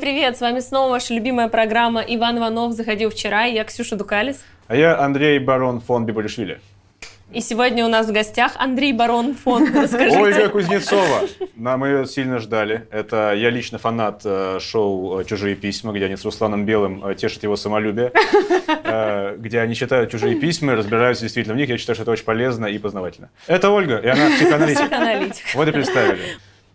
Всем привет! С вами снова ваша любимая программа «Иван Иванов заходил вчера». Я Ксюша Дукалис. А я Андрей Барон фон Бибулишвили. И сегодня у нас в гостях Андрей Барон фон. Расскажите. Ольга Кузнецова. Нам ее сильно ждали. Это я лично фанат э, шоу «Чужие письма», где они с Русланом Белым э, тешат его самолюбие, э, где они читают чужие письма, разбираются действительно в них. Я считаю, что это очень полезно и познавательно. Это Ольга, и она психоаналитик. Психоаналитик. Вот и представили.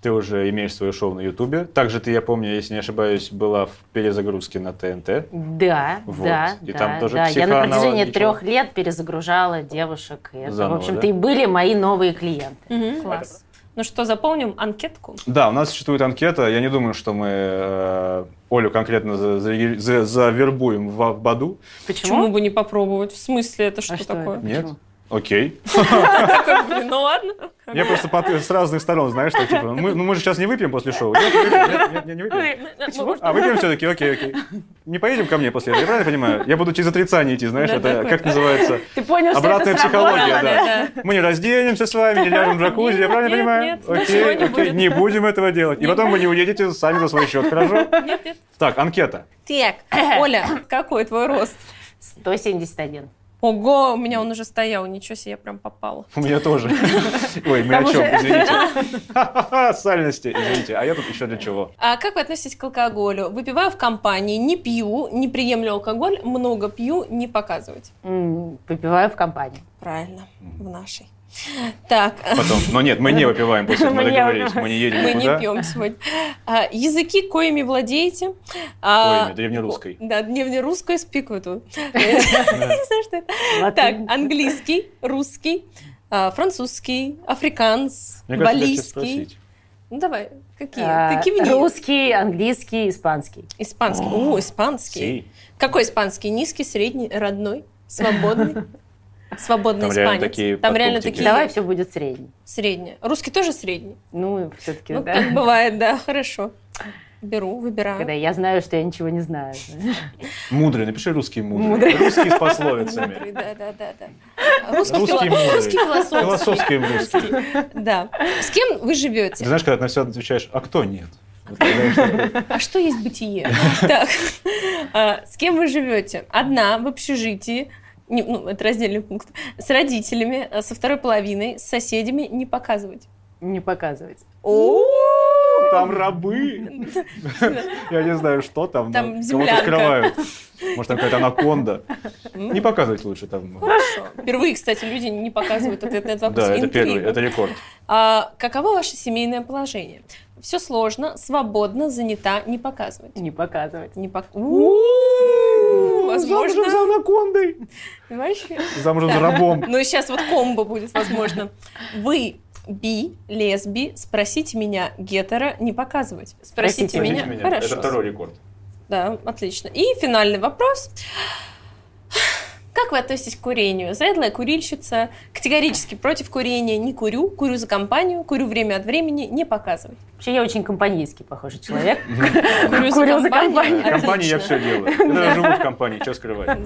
Ты уже имеешь свое шоу на Ютубе. Также ты, я помню, если не ошибаюсь, была в перезагрузке на ТНТ. Да, Вот. да, И да, там тоже да. Я на протяжении трех лет перезагружала девушек. И это, Заново, в общем-то, да? и были мои новые клиенты. Мгм, Класс. Ну что, заполним анкетку? Да, у нас существует анкета. Я не думаю, что мы э, Олю конкретно за- за- за- завербуем в, Баду. Почему бы не попробовать? В смысле, это что А что такое? это? Нет? Почему? Окей. Ну ладно. Я просто под- с разных сторон, знаешь, что типа, мы, ну мы же сейчас не выпьем после шоу. Нет, нет, нет, не выпьем. Почему? А выпьем все-таки, окей, окей. Не поедем ко мне после этого, я правильно понимаю? Я буду через отрицание идти, знаешь, Да, это такой. как называется? Ты понял, что Обратная это психология, да. Мы не разденемся с вами, не ляжем в джакузи, я правильно Нет, понимаю? нет, Окей, окей, будет. не будем этого делать. И потом вы не уедете сами за свой счет, хорошо? Нет, нет. Так, анкета. Так, Оля, какой твой рост? 171. Ого, у меня он уже стоял, ничего себе, я прям попала. У меня тоже. Ой, мы о чем, извините. Сальности, извините. А я тут еще для чего? А как вы относитесь к алкоголю? Выпиваю в компании, не пью, не приемлю алкоголь, много пью, не показывать. Выпиваю в компании. Правильно, в нашей. Так, Потом, но нет, мы не выпиваем после этого, мы договорились, мы не едем мы не пьем сегодня. А, языки, коими владеете? А, Коими, древнерусской. Да, древнерусскую спикаю тут. Не знаю, что это. Так, английский, русский, а, французский, африканс, балийский. Ну давай, какие? А, Ты кивни. Русский, английский, испанский. Испанский. О, испанский. Какой испанский? Низкий, средний, родной, свободный? Свободный Там реально испанец. такие Там реально такие Давай все будет средний. средние. Русский тоже средний? Ну, все-таки, Ну, да. как бывает, да, хорошо. Беру, Когда выбираю. я знаю, что я ничего не знаю. Мудрый, напиши русский мудрый. Мудрый. Русский с пословицами. Мудрый, Да, да, да, да. Русский, Русский фило- мудрый. русский философский. Философский русский. Да. С кем вы Ты живете? знаешь, когда ты на все отвечаешь, а кто нет? Когда А что есть бытие? Так, а, с кем вы живете? Одна, в общежитии, не- ну, это раздельный пункт, с родителями, а, со второй половиной, с соседями, не показывать. Не показывать. Там рабы. Я не знаю, что там. Там но кого-то скрывают. Может, там какая-то анаконда. Не показывать лучше там. Хорошо. Впервые, кстати, люди не показывают ответ на этот вопрос. Да, это первый, это рекорд. А, каково ваше семейное положение? Все сложно, свободно, занята, не показывать. Не показывать. Не пок- У-у-у, Замужем Возможно. за анакондой. Вообще. Замужем за рабом. Ну, сейчас вот комбо будет, возможно. Вы би, лесби, спросите меня, гетера, не показывать. Спросите, Спросите меня. Простите Хорошо. Это второй рекорд. Да, отлично. И финальный вопрос. Как вы относитесь к курению? Заядлая курильщица, категорически против курения, не курю, курю за компанию, курю время от времени, не показывать. Вообще, я очень компанейский, похожий человек. Курю за компанию. В компании я все делаю. Я живу в компании, что скрывать.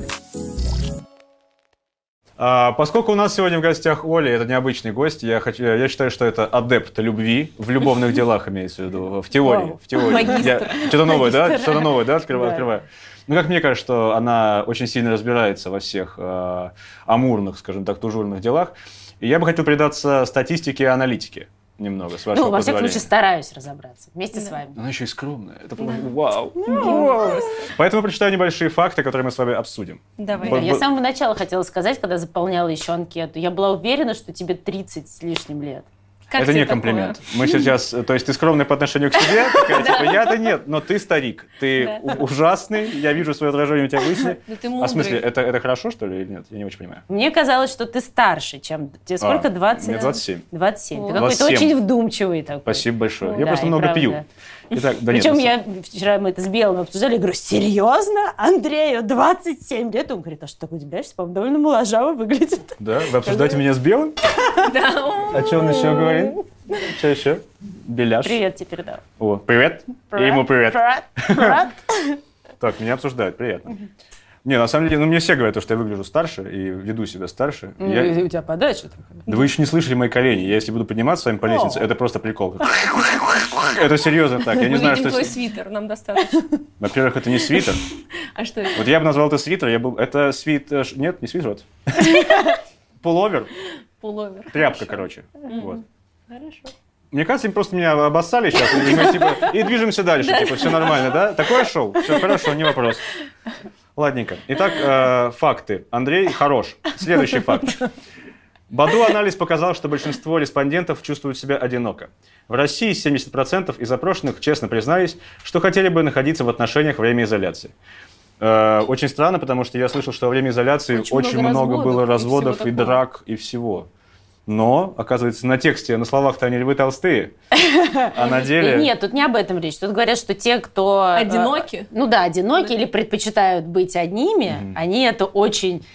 А, поскольку у нас сегодня в гостях Оля, это необычный гость, я, хочу, я считаю, что это адепт любви в любовных делах, имеется в виду, в теории. В теории. Магистр. Что-то новое, да? Что-то новое, да? Открываю, открываю. Ну, как мне кажется, что она очень сильно разбирается во всех э, амурных, скажем так, тужурных делах. И я бы хотел предаться статистике и аналитике немного, с вашего Ну, во всяком случае, стараюсь разобраться вместе с Да. вами. Она еще и скромная. Это просто вау. Вау. Поэтому прочитаю небольшие факты, которые мы с вами обсудим. Давай. Б- Я с самого начала хотела сказать, когда заполняла еще анкету, я была уверена, что тебе 30 с лишним лет. Как это не такое? комплимент. Мы сейчас, э, то есть ты скромный по отношению к себе, такая, типа, я-то нет, но ты старик, ты ужасный, я вижу свое отражение у тебя в лысине. Да ты А в смысле, это, это хорошо, что ли, или нет? Я не очень понимаю. Мне казалось, что ты старше, чем... Тебе сколько? А, 20? Мне 27. 27. Ты какой-то 27. очень вдумчивый такой. Спасибо большое. Ну Я да, просто много пью. Итак, да нет, Причем на я вчера мы это с Белым обсуждали, я говорю, серьезно? Андрею 27 лет? Он говорит, а что так удивляешься? По-моему, довольно моложаво выглядит. Да, вы обсуждаете меня с белым? Да, о, О чем он еще говорит? Что еще? Беляш. Привет тебе передал. О, привет. И ему привет. Привет. Привет. Так, меня обсуждают, приятно. Не, на самом деле, ну мне все говорят, что я выгляжу старше и веду себя старше. Ну, Я- У тебя подача такая. Да вы еще не слышали мои колени. Я если буду подниматься с вами по лестнице, это просто прикол. Это серьезно так. Я не знаю, что... твой свитер, нам достаточно. Во-первых, это не свитер. А что это? Вот я бы назвал это свитер. Я был... Это свит... э, Нет, не свитер. вот. Пуловер. Пуловер. Тряпка, короче. Вот. Хорошо. Мне кажется, им просто меня обоссали сейчас, и, мы, типа, и движемся дальше, типа, все нормально, да? Такое шоу? Все хорошо, не вопрос. Ладненько. Итак, э, факты. Андрей хорош. Следующий факт. Баду анализ показал, что большинство респондентов чувствуют себя одиноко. В России 70% из опрошенных честно признались, что хотели бы находиться в отношениях во время изоляции. Э, очень странно, потому что я слышал, что во время изоляции Очень очень, много много, было разводов и разводов и, такого. драк и всего. Но, оказывается, на тексте, на словах-то они львы толстые, а на деле... Нет, тут не об этом речь. Тут говорят, что те, кто... э, Одиноки? Ну да, одиноки или предпочитают быть одними, они это очень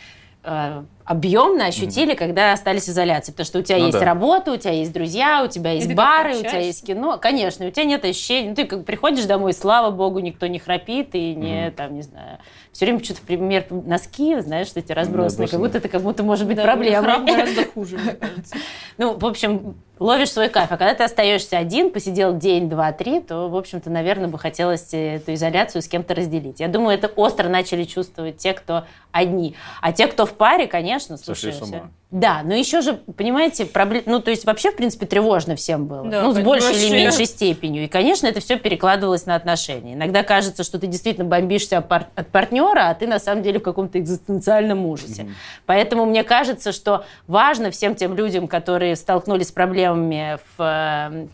э, объемно ощутили, когда остались в изоляции. Потому что у тебя Ну есть да. работа, у тебя есть друзья, у тебя есть ты бары, у тебя есть кино. Конечно, и у тебя нет ощущения. Ну, ты как приходишь домой, слава богу, никто не храпит и не, Мгм. там, не знаю, все время что-то, пример, носки, знаешь, что эти разбросанные, как бросаны. будто это как будто может быть Да, проблемой. храп гораздо хуже, мне кажется. Ну, в общем, ловишь свой кайф. А когда ты остаешься один, посидел день, два, три, то, в общем-то, наверное, бы хотелось эту изоляцию с кем-то разделить. Я думаю, это остро начали чувствовать те, кто одни. А те, кто в паре, конечно, Сошли слушай, с ума. Да, но еще же, понимаете, проблем... ну, то есть вообще, в принципе, тревожно всем было. Да, ну, с большей или вообще. меньшей степенью. И, конечно, это все перекладывалось на отношения. Иногда кажется, что ты действительно бомбишься от пар- от партнера, а ты на самом деле в каком-то экзистенциальном ужасе. Поэтому мне кажется, что важно всем тем людям, которые столкнулись с проблемами в, э,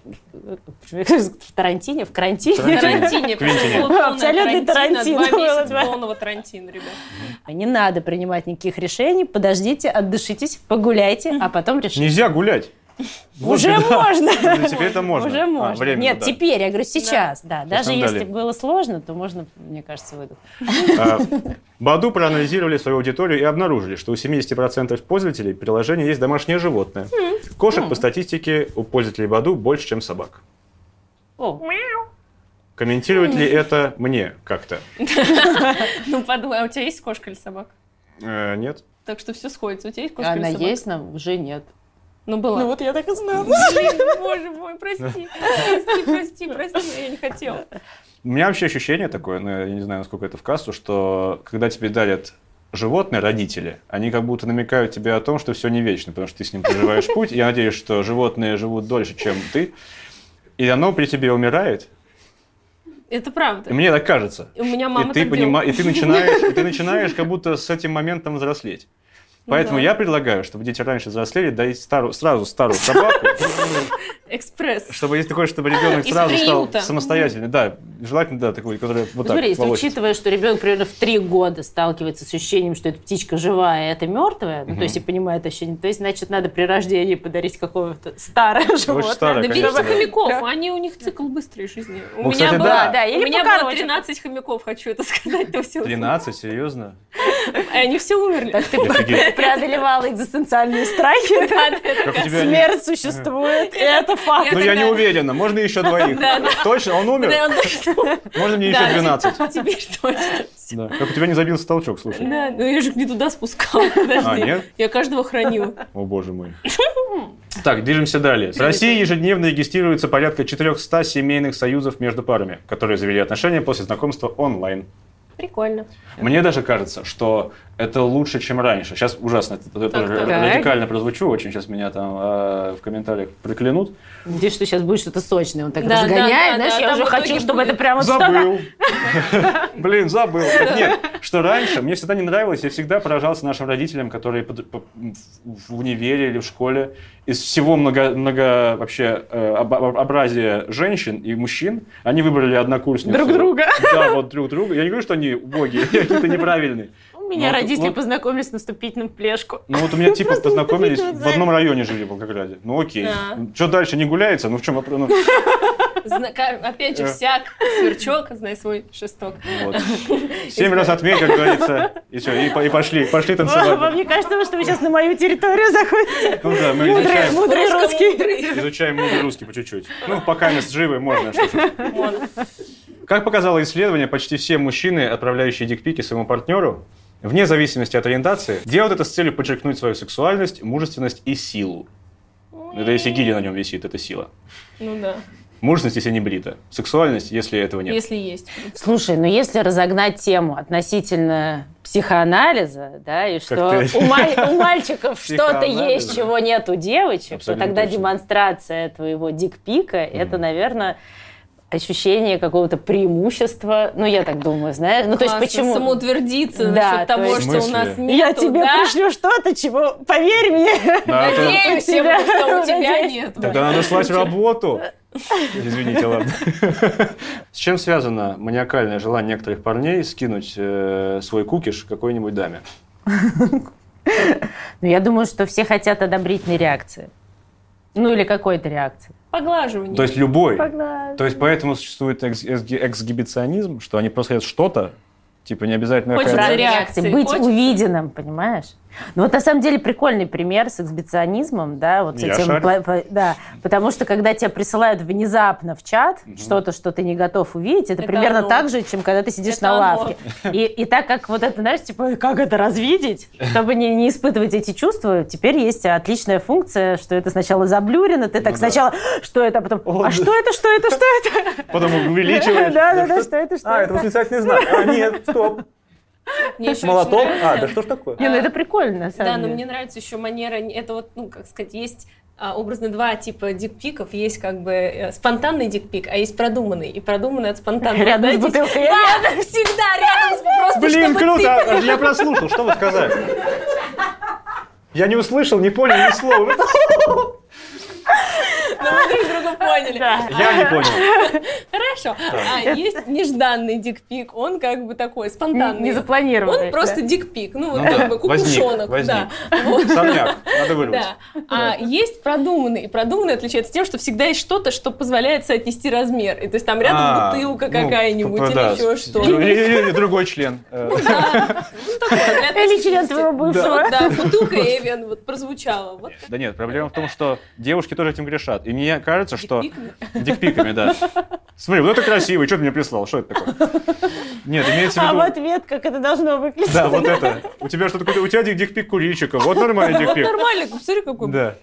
в Тарантине, в карантине, Тарантине. Тарантине. Абсолютный Тарантино Два месяца полного Тарантино, ребят. не надо принимать никаких решений, подождите, отдышитесь, погуляйте, а потом решите. Нельзя гулять. Вот Уже беда. можно. Ну, Теперь это можно. Уже А, можно. временно, Нет, да. теперь, я говорю, сейчас, да. Даже нам если было сложно, то можно, мне кажется, выдать. А, Баду проанализировали свою аудиторию и обнаружили, что у 70% пользователей приложения есть домашнее животное. Кошек, по статистике, у пользователей Баду больше, чем собак. О, Комментировать ли это мне как-то? Ну, подумай, а у тебя есть кошка или собака? Э, Нет. Так что все сходится. У тебя есть кошка она или собака? есть, но уже нет. Ну, была. вот я так и знала. Блин, боже мой, прости. Прости, прости, прости, я не хотела. У меня вообще ощущение такое, ну, я не знаю, насколько это в кассу, что когда тебе дарят животные родители, они как будто намекают тебе о том, что все не вечно, потому что ты с ним проживаешь путь. Я надеюсь, что животные живут дольше, чем ты, и оно при тебе умирает. Это правда. И мне так кажется. У меня мама и ты так делала. и ты начинаешь, и ты начинаешь как будто с этим моментом взрослеть. Поэтому да. я предлагаю, чтобы дети раньше взрослели, дать старую, сразу старую собаку, Экспресс. чтобы есть такое, чтобы ребенок сразу стал самостоятельный. Да, желательно, да, такой, который вот так Смотри, если учитывая, что ребенок примерно в три года сталкивается с ощущением, что эта птичка живая, а это мертвая, ну, то есть и понимает ощущение, то есть, значит, надо при рождении подарить какого-то старое животное. Да конечно, берите да. хомяков, они у них цикл быстрой жизни. У Ну, меня кстати, было, да. Или у меня было покороче. 13 хомяков, хочу это сказать. то все. 13, серьезно? Они все умерли. Так ты преодолевала экзистенциальные страхи. У Смерть существует, и это факт. Ну, я не уверена. Можно еще двоих? Точно? Он умер? Можно мне еще 12? Теперь точно. Как у тебя не забился толчок, слушай. Да, ну я же не туда подожди. А, нет? Я каждого хранила. О, боже мой. Так, движемся далее. В России ежедневно регистрируется порядка 400 семейных союзов между парами, которые завели отношения после знакомства онлайн. Прикольно. Мне даже кажется, что это лучше, чем раньше. Сейчас ужасно, это, Так, тоже так. радикально прозвучу, очень сейчас меня там э, в комментариях проклянут. Надеюсь, что сейчас будет что-то сочное. Он так Да, разгоняет, да, знаешь, да, я уже хочу, чтобы будет. это прямо. Забыл. Блин, забыл. Так нет, что раньше мне всегда не нравилось, я всегда поражался нашим родителям, которые в универе или в школе из всего много, много вообще э, об- об- образия женщин и мужчин, они выбрали однокурсницу. Друг друга. Да, вот друг друга. Я не говорю, что они убогие, какие-то неправильные. Меня Ну, родители вот- познакомились с наступительным плешку. Ну вот у меня типа познакомились, в одном районе жили в Волгограде. Ну окей. Да. Что дальше, не гуляется? Ну в чем вопрос? Ну, Опять же, Э. всяк сверчок, знай свой шесток. вот. Семь раз отметь, как говорится, и все, и, и пошли, пошли Вам танцевать. не кажется, что вы сейчас на мою территорию заходите? Ну да, мы Мудрый, изучаем, мудрый русский. изучаем мудрый русский по чуть-чуть. Ну, пока мы живы, можно. Как показало исследование, почти все мужчины, отправляющие дикпики своему партнеру, вне зависимости от ориентации, делают это с целью подчеркнуть свою сексуальность, мужественность и силу. Это если гири на нем висит, это сила. Ну да, Мужественность, если не брита. Сексуальность, если этого нет. если есть. Слушай, ну если разогнать тему относительно психоанализа, да, и что у, ма- у мальчиков что-то есть, чего нет у девочек, Абсолютно то тогда точно. демонстрация твоего дикпика, это, наверное, ощущение какого-то преимущества. Ну, я так думаю, знаешь. Ну, то есть Классно почему... самоутвердиться Да, насчет то того, есть- что у нас нет. Я тебе пришлю что-то, чего, поверь мне. Да, Надеюсь, тебя- что у тебя нет. Тогда надо слать работу. Извините, ладно. С чем связано маниакальное желание некоторых парней скинуть э, свой кукиш какой-нибудь даме? Ну, я думаю, что все хотят одобрительной реакции. Ну, или какой-то реакции. Поглаживание. То есть любой. Погнали. То есть поэтому существует экс- экс- эксгибиционизм, что они просто хотят что-то, типа не обязательно... Хочется реакции. реакции, Быть Хочется. увиденным, понимаешь? Ну вот на самом деле прикольный пример с эксбиционизмом, да, вот с Я этим, шарю. да, потому что когда тебе присылают внезапно в чат что-то, что ты не готов увидеть, это, Это примерно оно. так же, чем когда ты сидишь Это на оно. лавке. И, и так как вот это, знаешь, типа, как это развидеть, чтобы не, не испытывать эти чувства, теперь есть отличная функция, что это сначала заблюрено, ты так Ну да. сначала, что это, а потом, О, а да. что это, что это, что это? Потом увеличиваешь. Да, да, да, что это, что А, это это? восклицательный знак. А, нет, стоп. Мне еще Молоток? А, да что ж такое? Не, ну это прикольно, на самом Да, но мне нравится еще манера, это вот, ну, как сказать, есть а, образно два типа дикпиков. Есть как бы э, спонтанный дикпик, а есть продуманный. И продуманный от спонтанного. Рядом с бутылкой. Да, всегда рядом с просто Блин, круто! а, Я прослушал, что вы сказали? Я не услышал, не понял ни слова. но мы друг друга поняли. Да. Я не понял. Хорошо. А есть нежданный дикпик, он как бы такой спонтанный. Не запланированный. Он просто да. дикпик, ну, вот Ну как бы кукушонок. возник. Да. Вот. Сорняк, надо вырвать. Да. А есть продуманный. И продуманный отличается тем, что всегда есть что-то, что позволяет соотнести размер. И то есть там рядом А, бутылка ну, какая-нибудь п- или еще с- что. Или, другой член. Или член твоего бывшего. Да, бутылка Эвиан вот прозвучала. Да нет, проблема в том, что девушки тоже этим грешат. И мне кажется, что... Дикпиками? Дикпиками, да. Смотри, вот это красивый, что ты мне прислал? Что это такое? Нет, имеется в А виду... в ответ, как это должно выглядеть. Да, вот это. У тебя что такое? У тебя дик- дикпик курильщика. Вот нормальный Вот дикпик. нормально, посмотри, какой. Да.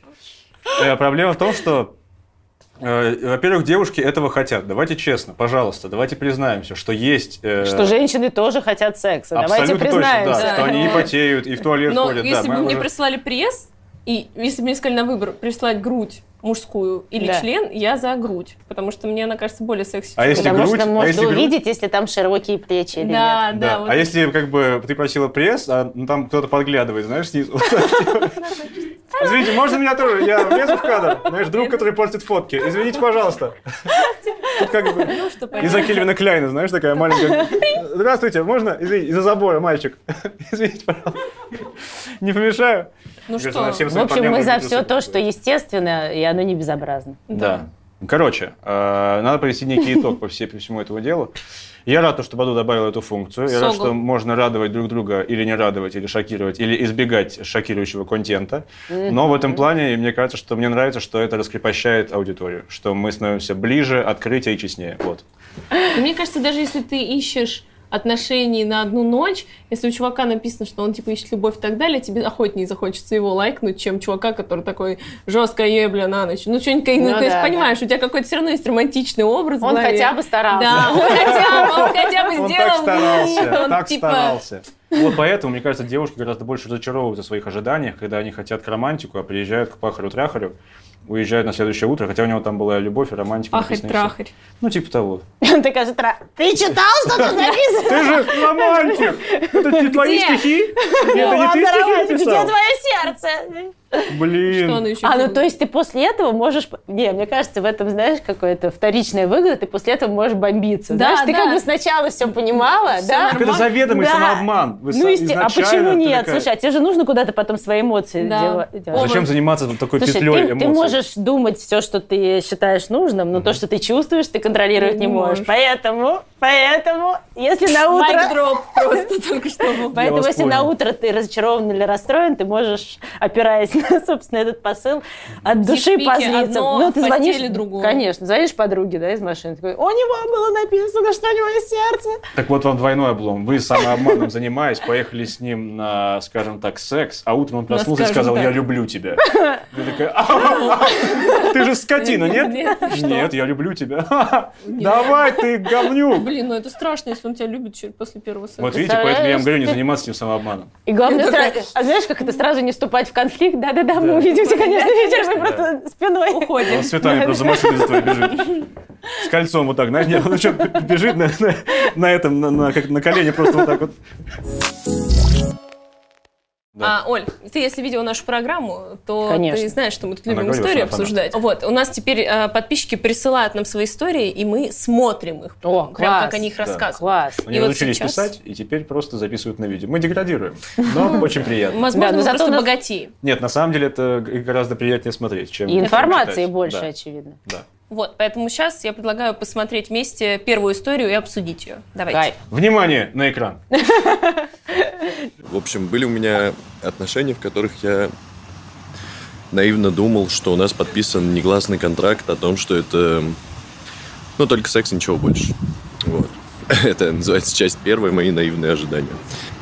Э, Проблема в том, что, э, во-первых, девушки этого хотят. Давайте честно, пожалуйста, давайте признаемся, что есть... э, Что женщины тоже хотят секса. Давайте Абсолютно точно, признаемся. да, что они и Да. потеют, и в туалет Но ходят. если да, бы мы мне уже- прислали пресс, и если бы мне сказали на выбор прислать грудь мужскую или Да. член, я за грудь. Потому что мне она кажется более секси. А если Потому грудь, что а можно если грудь? увидеть, если там широкие плечи или Да, нет. да, Да. вот. А если как бы ты просила пресс, а ну, там кто-то подглядывает, знаешь, снизу. Извините, можно меня тоже? Я влезу в кадр. Знаешь, друг, который портит фотки. Извините, пожалуйста. Тут как бы Ну, что из-за. Кельвина Кляйна, знаешь, такая маленькая. Здравствуйте, можно? Извините, из-за забора, мальчик. Извините, пожалуйста. Не помешаю? Ну что? В общем, мы за все то, что естественно, и оно не безобразно. Да. Короче, э, надо провести некий итог по всему этому делу. Я рад, что Баду добавил эту функцию. Я рад, Согл. что можно радовать друг друга или не радовать, или шокировать, или избегать шокирующего контента. Но в этом плане мне кажется, что мне нравится, что это раскрепощает аудиторию, что мы становимся ближе, открытие и честнее. Вот. Мне кажется, даже если ты ищешь отношений на одну ночь, если у чувака написано, что он типа ищет любовь и так далее, тебе охотнее захочется его лайкнуть, чем чувака, который такой жесткая ебля на ночь. Ну, что-нибудь, ну, Ну то есть, да, понимаешь, у тебя какой-то все равно есть романтичный образ Он хотя бы старался. Да, он хотя бы, он хотя бы Он сделал так старался, он так типа... старался. Вот поэтому, мне кажется, девушки гораздо больше разочаровываются в своих ожиданиях, когда они хотят к романтику, а приезжают к пахарю-тряхарю, уезжают на следующее утро, хотя у него там была любовь и романтика. написано и всё. Ахарь-трахарь. Ну, типа того. Ты кажется, тра- ты читал, что тут написано? Ты же романтик! Это не твои Где? стихи? Это не ты стихи Где написал? твое сердце? Блин. Что оно еще А, ну то есть ты после этого можешь... Не, мне кажется, в этом, знаешь, какая-то вторичная выгода, ты после этого можешь бомбиться. Да, знаешь, ты да. как бы сначала все понимала, Всё да? Так это заведомый Да. самообман. Вы Ну, есте- а почему ты нет? такая- Слушай, а тебе же нужно куда-то потом свои эмоции Да. дела- делать. Оба. Зачем заниматься вот такой Слушай, петлей ты, эмоций? ты можешь думать все, что ты считаешь нужным, но то, что ты чувствуешь, ты контролировать Не не можешь. можешь. Поэтому, поэтому, если на утро... Дроп просто только что. Поэтому, если на утро ты разочарован или расстроен, ты можешь, опираясь собственно, этот посыл от души Дишпики по злицам. одно, Ну, ты звонишь, другое. конечно, звонишь подруге, да, из машины, такой, у него было написано, что у него есть сердце. Так вот вам двойной облом. Вы самообманом занимаясь, поехали с ним на, скажем так, секс, а утром он проснулся и сказал, я люблю тебя. Ты такая, «А, ты же скотина, нет? Нет, я люблю тебя. «Ха-ха, Давай, ты говнюк. Блин, ну это страшно, если он тебя любит чуть после первого секса. Вот видите, поэтому я вам говорю, не заниматься этим самообманом. И главное, а знаешь, как это сразу не вступать в конфликт? Да-да-да, мы Да. увидимся, конечно, вечером, мы просто спиной. Он Уходим. с цветами просто за машиной за твоей бежит. С кольцом вот так, знаешь, нет, он что, бежит на, этом, на, на- как на колене просто вот так вот. Да. А, Оль, ты если видела нашу программу, то Конечно. ты знаешь, что мы тут любим говорила, истории она обсуждать. Вот, у нас теперь э, подписчики присылают нам свои истории, и мы смотрим их. О, Прям класс. как они их Да. рассказывают. Класс. Они И вот научились сейчас- писать и теперь просто записывают на видео. Мы деградируем, но очень приятно. Возможно, мы зато просто богатеи. Нет, на самом деле это гораздо приятнее смотреть, чем И информации больше, очевидно. да. Вот, поэтому сейчас я предлагаю посмотреть вместе первую историю и обсудить ее. Давайте. Кайф. Внимание на экран. В общем, были у меня отношения, в которых я наивно думал, что у нас подписан негласный контракт о том, что это, ну, только секс ничего больше. Вот. Это называется часть первая, мои наивные ожидания.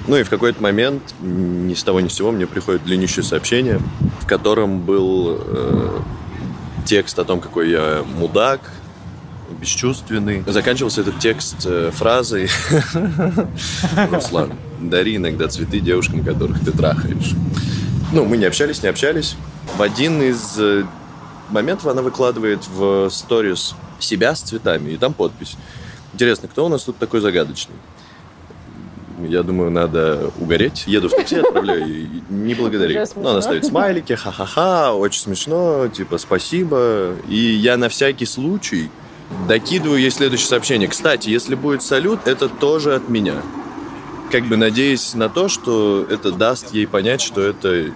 Ну и в какой-то момент, ни с того ни с сего, мне приходит длиннющее сообщение, в котором был э, текст о том, какой я мудак, бесчувственный. Заканчивался этот текст э, фразой «Руслан, дари иногда цветы девушкам, которых ты трахаешь». Ну, мы не общались, не общались. В один из э, моментов она выкладывает в сторис себя с цветами, и там подпись. Интересно, кто у нас тут такой загадочный? Я думаю, надо угореть. Еду в такси, отправляю, не благодари. Уже Ну, она ставит смайлики, ха-ха-ха, очень смешно, типа, спасибо. И я на всякий случай докидываю ей следующее сообщение. Кстати, если будет салют, это тоже от меня. Как бы надеясь на то, что это даст ей понять, что это,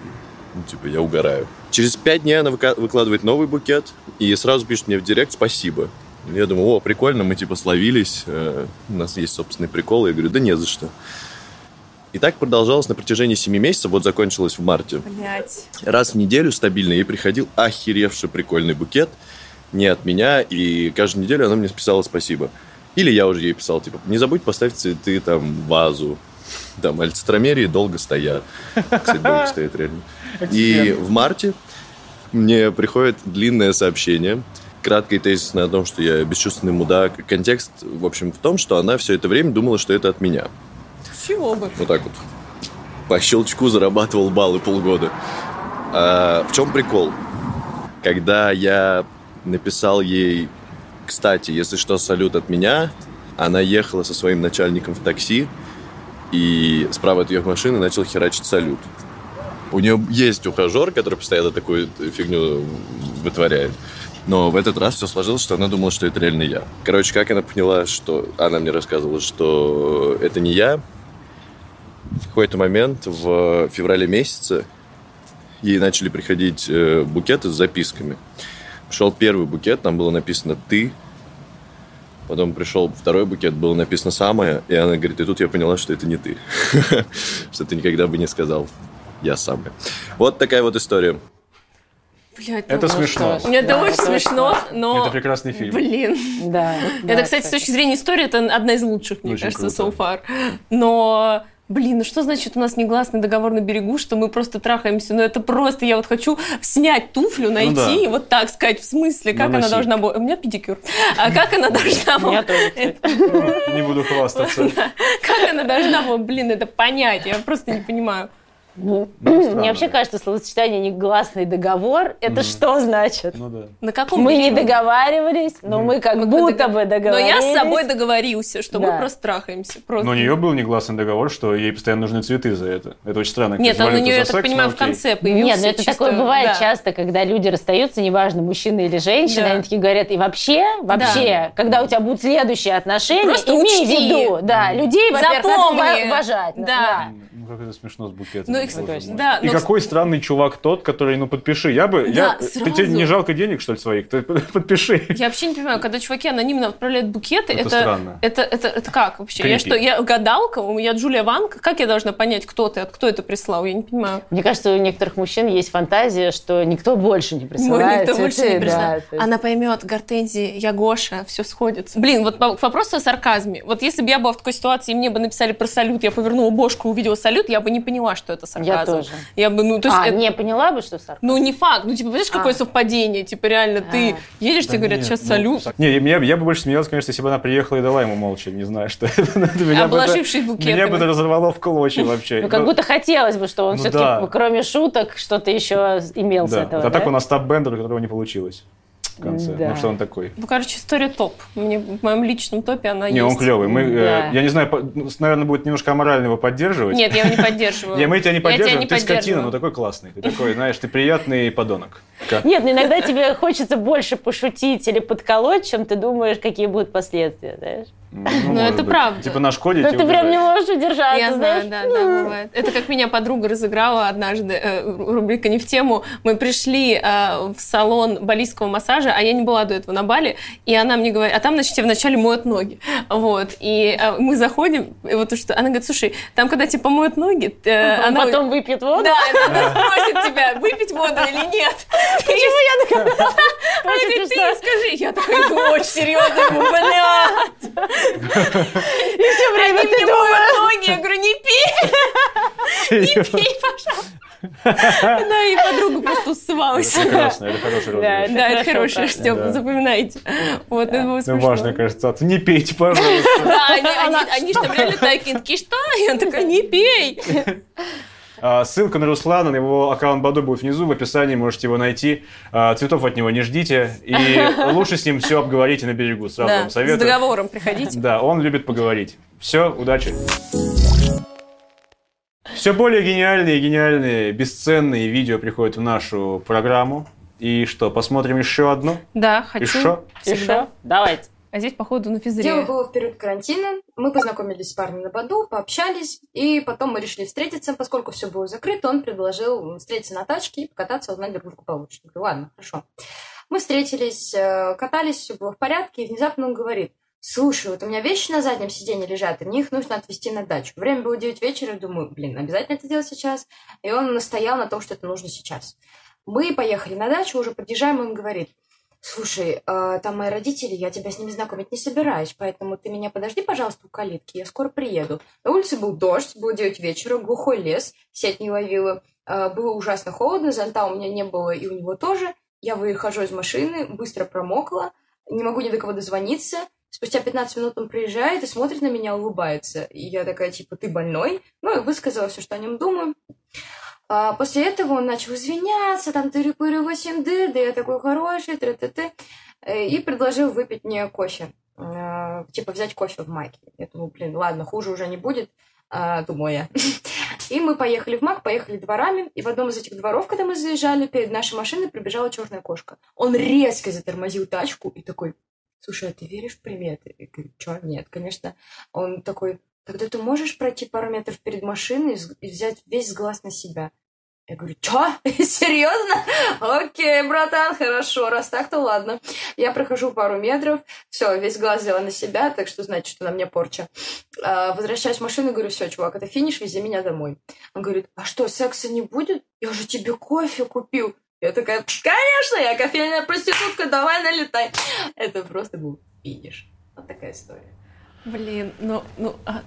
ну, типа, я угораю. Через пять дней она выкладывает новый букет и сразу пишет мне в директ «спасибо». Я думаю, о, прикольно, мы типа словились, э, у нас есть собственный прикол. Я говорю, да не за что. И так продолжалось на протяжении 7 месяцев, вот закончилось в марте. Блять. Раз в неделю стабильно ей приходил охеревший прикольный букет, не от меня, и каждую неделю она мне писала спасибо. Или я уже ей писал, типа, не забудь поставить цветы, там, в вазу. Там, альцитромерии долго стоят. Кстати, долго стоят реально. И в марте мне приходит длинное сообщение, краткое и тезисное о том, что я бесчувственный мудак. Контекст, в общем, в том, что она все это время думала, что это от меня. Чего бы? Вот так вот. По щелчку зарабатывал баллы полгода. А в чем прикол? Когда я написал ей, кстати, если что, салют от меня, она ехала со своим начальником в такси, и справа от ее машины начал херачить салют. У нее есть ухажер, который постоянно такую фигню вытворяет. Но в этот раз все сложилось, что она думала, что это реально я. Короче, как она поняла, что... Она мне рассказывала, что это не я. В какой-то момент в феврале месяце ей начали приходить э, букеты с записками. Пришел первый букет, там было написано «ты». Потом пришел второй букет, было написано «самое». И она говорит, и тут я поняла, что это не ты. Что ты никогда бы не сказал «я самая». Вот такая вот история. Блять, ну, Это смешно. что это Да, очень это смешно, но... Это прекрасный фильм. Блин. Да. Это, да, кстати, с точки зрения истории, это одна из лучших, мне Очень кажется, круто. so far. Но, блин, ну что значит у нас негласный договор на берегу, что мы просто трахаемся? Ну это просто, я вот хочу снять туфлю, найти да. и вот так сказать, в смысле, как она Наноси. должна была... У меня педикюр. А как она должна была... кстати. Не буду хвастаться. Как она должна была, блин, это понять? Я просто не понимаю. Ну, Ну, Мне вообще да. кажется, словосочетание «негласный договор» — это что значит? Ну да. На каком Мы не договаривались, но мы как Мы будто договор- бы Но договорились. я с собой договорился, что мы Да. просто трахаемся. Просто. Но у нее был негласный договор, что ей постоянно нужны цветы за это. Это очень странно. Нет, он у нее, я так секс, понимаю, но в конце появился. Нет, ну это чисто- такое бывает да. часто, когда люди расстаются, неважно, мужчина или женщина, Да. они такие говорят, и вообще, вообще, когда у тебя будут следующие отношения, Просто имей учти. в виду, да, людей, во-первых, уважать. Да. Ну, как это смешно с букетом. Ну, мой. точно. Да, И но- какой странный чувак тот, который, ну, подпиши. Я бы... Да, я, ты, сразу. тебе не жалко денег, что ли, своих? Ты подпиши. Я вообще не понимаю, когда чуваки анонимно отправляют букеты, Это это, странно. это, это, это как вообще? Я Крипи. что, я гадалка, я Джулия Ванг? Как я должна понять, кто ты, от кто это прислал? Я не понимаю. Мне кажется, у некоторых мужчин есть фантазия, что никто больше не присылает никто больше не да, присылает. есть- Она поймет, Гортензия, я Гоша, все сходится. Блин, вот к вопросу о сарказме. Вот если бы я была в такой ситуации, и мне бы написали про салют, я повернула бошку, увидела салют, я бы не поняла, что это сарказм. Я тоже. Я бы, ну, то есть, а, это- не поняла бы, что сарказм? ну, не факт. Ну, типа, понимаешь, какое А. совпадение? Типа, реально, ты А. едешь, тебе Да говорят, нет, сейчас ну, салют. Не, я, я бы больше смеялся, конечно, если бы она приехала и дала ему молча, не знаю, что это. Обложившись букетами. Меня бы это разорвало в клочья вообще. Ну, как будто хотелось бы, что он ну все-таки, кроме шуток, что-то еще имел с Да. этого. А так у нас таб-бендер, у которого не получилось в конце. Да. Ну, что он такой? Ну, короче, история топ. Мне в моем личном топе она Не, есть. он клевый. Мы, э, Да. я не знаю, по- ну, наверное, будет немножко аморально его поддерживать. Нет, я его не поддерживаю. Не, мы тебя не Я поддерживаем, не ты скотина, но такой классный. Ты такой, знаешь, ты приятный подонок. Нет, ну иногда тебе хочется больше пошутить или подколоть, чем ты думаешь, какие будут последствия, знаешь? Ну, Ну, это быть. правда. Типа нашкодить Но и ты прям не можешь удержаться, Я знаешь? знаю, да, да, бывает. Это как меня подруга разыграла однажды, э, рубрика «Не в тему». Мы пришли э, в салон балийского массажа, а я не была до этого на Бали, и она мне говорит, а там, значит, тебе вначале моют ноги. Вот, и э, мы заходим, и вот что, она говорит, слушай, там, когда тебе помоют ноги, э, Он она... потом выпьет воду. Да, она спросит тебя, выпить воду или нет. Почему я такая? Она говорит, ты скажи. Я такая, иду очень серьезно, блядь. И все время ты думаешь. ноги, я говорю, не пей. Серьезно? Пей, пожалуйста. Да, и подруга просто усывалась. Это прекрасно, это хороший розыгрыш. Да, это. Степа, Да. запоминайте. Вот, это было Ну, смешно. важная, кажется, ситуация. Не пейте, пожалуйста. Да, они, же там реально такие, такие, что? Я такая, не пей. А, Ссылка на Руслана, на его аккаунт Баду будет внизу, в описании можете его найти. А, Цветов от него не ждите. И лучше с ним все обговорите на берегу, сразу Да, вам с советую. договором приходите. Да, он любит поговорить. Все, удачи. Все более гениальные, гениальные, бесценные видео приходят в нашу программу. И что, посмотрим еще одно? Да, хочу. И Всегда. что? Давайте. А здесь, походу, на Дело физре. было в период карантина. Мы познакомились с парнем на Баду, пообщались, и потом мы решили встретиться. Поскольку все было закрыто, он предложил встретиться на тачке и покататься, узнать друг друга получше. Я говорю, ладно, хорошо. Мы встретились, э, катались, все было в порядке, и внезапно он говорит, слушай, вот у меня вещи на заднем сиденье лежат, и мне их нужно отвезти на дачу. Время было 9 вечера, думаю, блин, обязательно это делать сейчас. И он настоял на том, что это нужно сейчас. Мы поехали на дачу, уже подъезжаем, и он говорит, Слушай, э, там мои родители, я тебя с ними знакомить не собираюсь, поэтому ты меня подожди, пожалуйста, у калитки, я скоро приеду. На улице был дождь, было 9 вечера, глухой лес, сеть не ловила, э, было ужасно холодно, зонта у меня не было, и у него тоже. Я выхожу из машины, быстро промокла, не могу ни до кого дозвониться. Спустя 15 минут он приезжает и смотрит на меня, улыбается. И я такая, типа, ты больной? Ну, и высказала все, что о нем думаю. А после этого он начал извиняться, там тыры-пыры 8D, да я такой хороший, тра т т и предложил выпить мне кофе. Э, Типа взять кофе в Маке. Я думаю, блин, ладно, хуже уже не будет, а, думаю я. И мы поехали в Мак, поехали дворами, и в одном из этих дворов, когда мы заезжали, перед нашей машиной прибежала черная кошка. Он резко затормозил тачку и такой, слушай, а ты веришь в приметы? Я говорю, что? Нет, конечно. Он такой, тогда ты можешь пройти пару метров перед машиной и вз- и взять весь сглаз на себя? Я говорю, чё? Серьезно? Окей, братан, хорошо, раз так, то ладно. Я прохожу пару метров, все, весь глаз взяла на себя, так что значит, что на мне порча. А, возвращаюсь в машину, говорю, все, чувак, это финиш, вези меня домой. Он говорит, а что, секса не будет? Я же тебе кофе купил. Я такая, конечно, я кофейная проститутка, давай налетай. Это просто был финиш. Вот такая история. Блин, ну, ну, а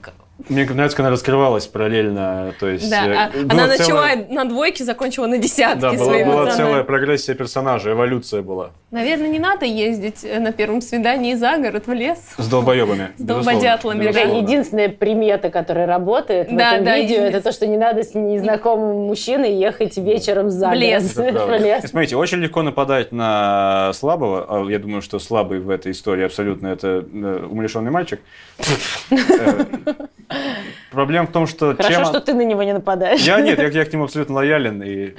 Мне нравится, как она раскрывалась параллельно. То есть, да, э, а- она начала на двойке, закончила на десятке Да, была, была целая прогрессия персонажа, эволюция была. Наверное, не надо ездить э, на первом свидании за город, в лес. С долбоебами. С долбодятлами, Безусловно. единственная примета, которая работает в Да, этом да, видео, это то, что не надо с незнакомым мужчиной ехать вечером за В лес. Это. В. И Смотрите, очень легко нападать на слабого. а Я думаю, что слабый в этой истории абсолютно это э, умалишенный мальчик. Проблема в том, что Хорошо, чем... что ты на него не нападаешь. Я нет, я, я к нему абсолютно лоялен и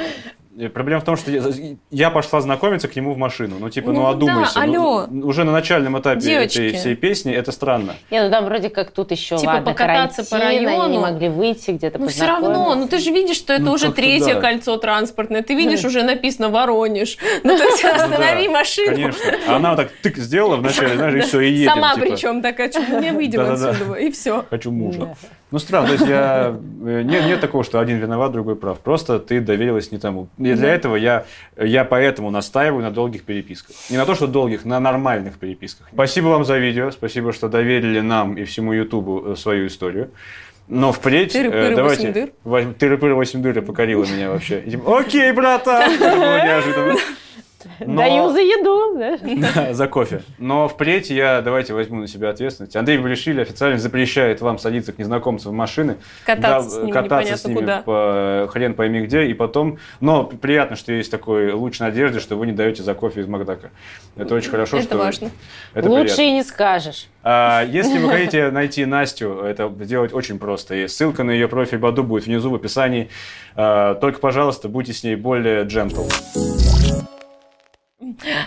проблема в том, что я, я пошла знакомиться к нему в машину. Ну, типа, ну, Ну, одумайся. да, Ну, алло. уже на начальном этапе Девочки. этой всей песни это странно. Не, ну там вроде как тут еще, Типа ладно, покататься по карантин, они не району. могли выйти где-то Ну все равно, ну ты же видишь, что это Ну, уже третье да. кольцо транспортное. Ты видишь, уже написано Воронеж. Ну то есть останови да, машину. Конечно. А она так тык сделала вначале, знаешь, и все, и едем. Сама типа. причем такая, что мы выйдем отсюда, и все. Хочу мужа. Ну, странно, то есть я... э, Нет, нет такого, что один виноват, другой прав. Просто ты доверилась не тому. И для этого я, я поэтому настаиваю на долгих переписках. Не на то, что долгих, на нормальных переписках. Спасибо вам за видео, спасибо, что доверили нам и всему Ютубу э, свою историю. Но впредь... э, Тыры-пыры, давайте... восемь дыр. Тыры-пыры, восемь дыр покорила меня вообще. Типа, Окей, братан! Это было неожиданно. Но- Даю за еду, да, за кофе. Но впредь я давайте возьму на себя ответственность. Андрей Балишвили официально запрещает вам садиться к незнакомцам в машины, Кататься да, с ними кататься непонятно с ними куда. по хрен пойми где, и потом... Но приятно, что есть такой луч надежды, что вы не даете за кофе из Макдака. Это очень хорошо, Это что... важно. Это Лучше приятно. и не скажешь. А, если вы хотите найти Настю, это сделать очень просто. И ссылка на ее профиль Баду будет внизу в описании. А, только, пожалуйста, будьте с ней более джентл.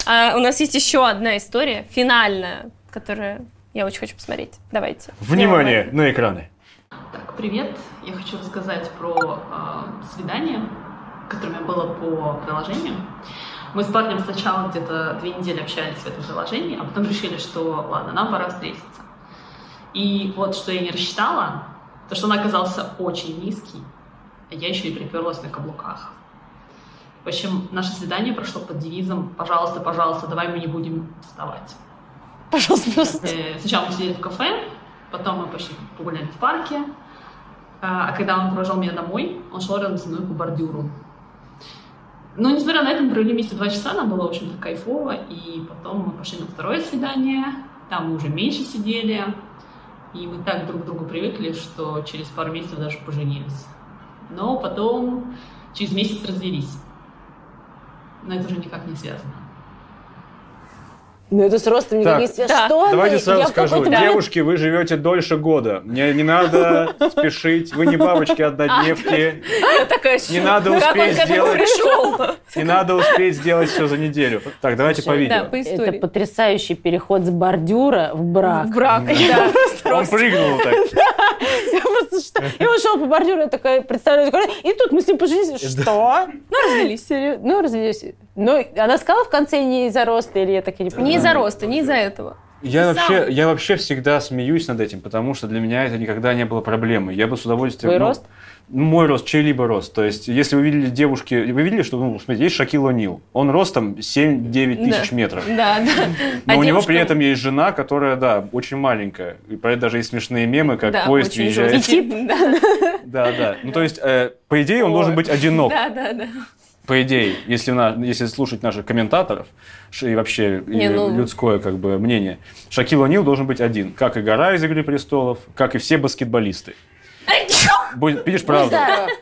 А, у нас есть еще одна история, финальная, которую я очень хочу посмотреть. Давайте. Внимание на экраны. Так, привет. Я хочу рассказать про э, свидание, которое у меня было по приложению. Мы с парнем сначала где-то две недели общались в этом приложении, а потом решили, что ладно, нам пора встретиться. И вот что я не рассчитала, то что он оказался очень низкий, а я еще и приперлась на каблуках. В общем, наше свидание прошло под девизом «Пожалуйста, пожалуйста, давай мы не будем вставать». Пожалуйста, пожалуйста. Э, Сначала мы сидели в кафе, потом мы пошли погуляли в парке. А а когда он провожал меня домой, он шел рядом со мной по бордюру. Но, несмотря на это, мы провели вместе два часа, нам было, в общем-то, кайфово. И потом мы пошли на второе свидание, там мы уже меньше сидели. И мы так друг к другу привыкли, что через пару месяцев даже поженились. Но потом через месяц развелись. Но это уже никак не связано. Ну это с ростом никак Так, не связано. да. Что Давайте сразу Я скажу, момент- девушки, вы живете дольше года. Мне не надо спешить, вы не бабочки однодневки. Я такая, Не надо успеть сделать. Не надо успеть сделать все за неделю. Так, давайте по Да, видео. Это потрясающий переход с бордюра в брак. В брак, да. Он прыгнул так. Что? И он шел по бордюру, я такая представляю, такая, и тут мы с ним поженились. Что? Ну, развелись. Ну, развелись. Ну, она сказала в конце не из-за роста, или я так и не поняла? Не из-за роста, не из-за этого. Я Сам. вообще, я вообще всегда смеюсь над этим, потому что для меня это никогда не было проблемой. Я бы с удовольствием... Твой ну, рост? Мой рост, чей-либо рост. То есть, если вы видели девушки... Вы видели, что, ну, смотрите, есть Шакил О'Нил. Он ростом 7-9 тысяч Да. метров. Да, да. Но А у него девушка- при этом есть жена, которая, да, очень маленькая. И про это даже есть смешные мемы, как Да, поезд очень въезжает. жесткий. Да, Да. Ну, то есть, э, по идее, он должен быть одинок. да, да, да. По идее, если, на, если слушать наших комментаторов и вообще и Не, ну- людское как бы мнение, Шакил О'Нил должен быть один, как и Гора из «Игры престолов», как и все баскетболисты. Будь- Видишь, правду,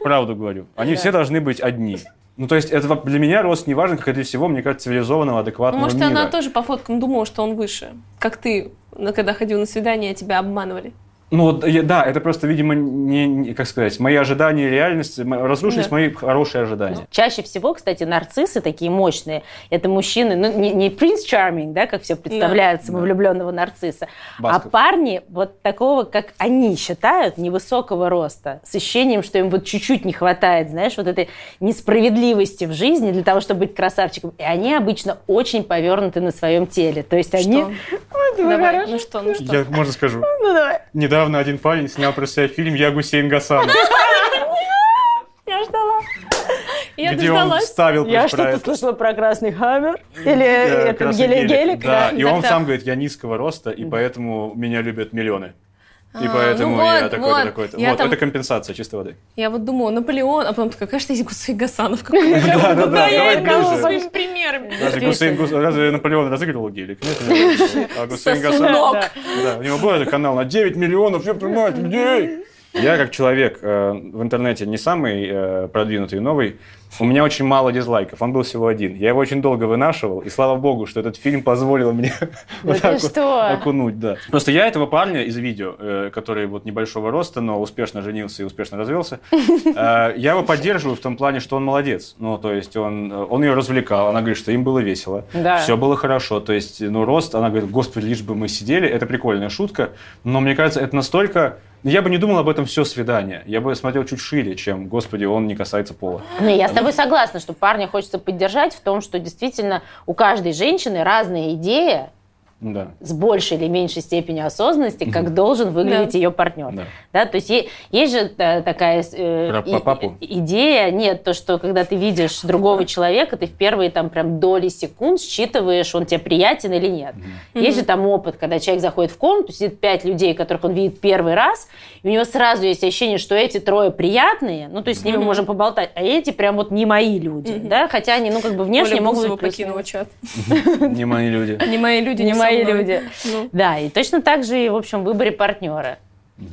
правду говорю. Они все должны быть одни. Ну, то есть, это для меня рост не важен, как и для всего, мне кажется, цивилизованного, адекватного может, мира. она тоже по фоткам думала, что он выше. Как ты, когда ходил на свидание, тебя обманывали. Ну, да, это просто, видимо, не, не- как сказать, мои ожидания и реальность, м- разрушились Да. мои хорошие ожидания. Чаще всего, кстати, нарциссы такие мощные, это мужчины, ну, не, не принц Charming, да, как все представляют самовлюбленного нарцисса, Басков. а парни вот такого, как они считают, невысокого роста, с ощущением, что им вот чуть-чуть не хватает, знаешь, вот этой несправедливости в жизни для того, чтобы быть красавчиком. И они обычно очень повернуты на своем теле. То есть они... Что? Ой, давай, ну что, ну что. Я, можно скажу? Ну, давай. Недавно один парень снял про себя фильм «Я Гусейн Гасанов», Я ждала. Я где он вставил Я про что-то слышала про красный хаммер. Или это гелик. Да, и он сам говорит, я низкого роста, и поэтому меня любят миллионы. И А, поэтому ну я вот, такой-то, вот. такой-то. Я Вот, там- это компенсация чистой воды. Я вот думала, Наполеон, а потом такая, конечно, есть Гусей Гасанов. Какой я Да, да, я ближе. своими примерами. Разве, Гусейн, Гус- разве Наполеон разыгрывал гелик? Нет, нет. А Гусейн. Гасанов... Да, у него был этот канал на 9 миллионов, я понимаю, людей. Я как человек э, в интернете не самый э, продвинутый и новый, у меня очень мало дизлайков, он был всего один. Я его очень долго вынашивал, и слава богу, что этот фильм позволил мне вот ты так вот что? окунуть, да. Просто я этого парня из видео, э, который вот небольшого роста, но успешно женился и успешно развелся, э, я его поддерживаю в том плане, что он молодец. Ну, то есть он, э, он ее развлекал, она говорит, что им было весело, Да. все было хорошо. То есть, ну, рост, она говорит, господи, лишь бы мы сидели, это прикольная шутка, но мне кажется, это настолько... Я бы не думал об этом все свидание. Я бы смотрел чуть шире, чем, господи, он не касается пола. Не, я с тобой согласна, что парня хочется поддержать в том, что действительно у каждой женщины разная идея Да. с большей или меньшей степенью осознанности, как должен выглядеть Да. ее партнер. Да. Да, то есть е- есть же э, такая э, и- по папу? и- идея, нет, то, что когда ты видишь другого человека, ты в первые там прям доли секунд считываешь, он тебе приятен или нет. Есть же там опыт, когда человек заходит в комнату, сидит пять людей, которых он видит первый раз, и у него сразу есть ощущение, что эти трое приятные, ну то есть с ними можем поболтать, а эти прям вот не мои люди, Мгм. да, хотя они, ну как бы внешне Оля могут Бузова покинула чат. Не мои люди. Не мои люди, не со мои люди. Ну. Да, и точно так же и, в общем, в выборе партнера.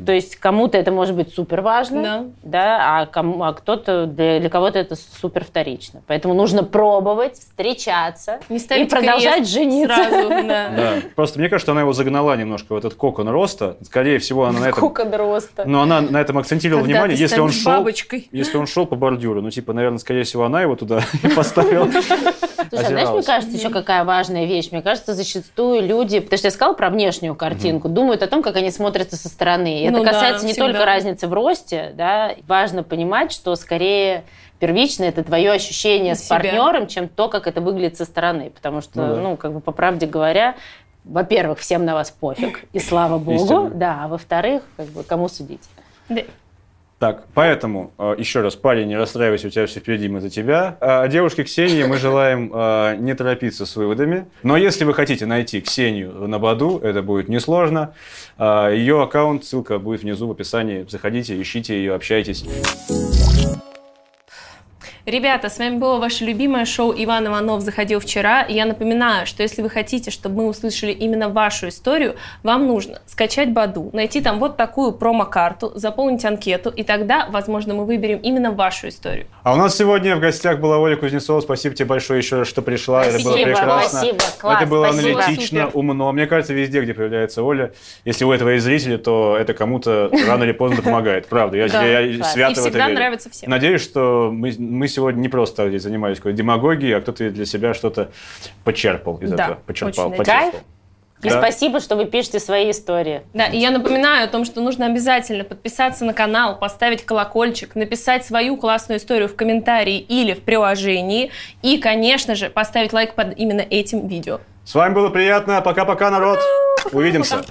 То есть кому-то это может быть супер важно, Да. да, а, кому, а кто-то для, для кого-то это супер вторично. Поэтому нужно пробовать, встречаться Не и продолжать жениться. Сразу, да. Да. Просто мне кажется, она его загнала немножко в этот кокон роста. Скорее всего, она на этом... Кокон роста. Но она на этом акцентировала Когда внимание, ты если он шел... бабочкой. Если он шел по бордюру, ну, типа, наверное, скорее всего, она его туда поставила. Слушай, а знаешь, мне кажется, еще какая важная вещь. Мне кажется, зачастую люди, потому что я сказала про внешнюю картинку, думают о том, как они смотрятся со стороны. И Ну это да, касается не всегда. только разницы в росте, да. Важно понимать, что скорее первично это твое ощущение с Себя. партнером, чем то, как это выглядит со стороны. Потому что, Ну ну, да. как бы по правде говоря, во-первых, всем на вас пофиг, и слава богу, Истинно. да, а во-вторых, как бы, кому судить? Да. Так, поэтому, э, еще раз, парень, не расстраивайся, у тебя все впереди, мы за тебя. А девушке Ксении мы желаем э, не торопиться с выводами. Но если вы хотите найти Ксению на Баду, это будет несложно. Ее аккаунт, ссылка будет внизу в описании. Заходите, ищите ее, общайтесь. Ребята, с вами было ваше любимое шоу «Иван Иванов заходил вчера». И я напоминаю, что если вы хотите, чтобы мы услышали именно вашу историю, вам нужно скачать Баду, найти там вот такую промо-карту, заполнить анкету, и тогда, возможно, мы выберем именно вашу историю. А у нас сегодня в гостях была Оля Кузнецова. Спасибо тебе большое еще что пришла. это было Спасибо, прекрасно. спасибо, класс, это было спасибо. аналитично, Супер. умно. Мне кажется, везде, где появляется Оля, если у этого есть зрители, то это кому-то рано или поздно помогает. Правда, я, Да, я класс. свято и в это всегда верю. нравится всем. Надеюсь, что мы, мы сегодня не просто здесь занимались какой-то демагогией, а кто-то для себя что-то почерпал из Да, этого. Почерпал, очень почерпал. Кайф. И Да. спасибо, что вы пишете свои истории. Да, и я напоминаю о том, что нужно обязательно подписаться на канал, поставить колокольчик, написать свою классную историю в комментарии или в приложении, и, конечно же, поставить лайк под именно этим видео. С вами было приятно. Пока-пока, народ. Увидимся. Пока.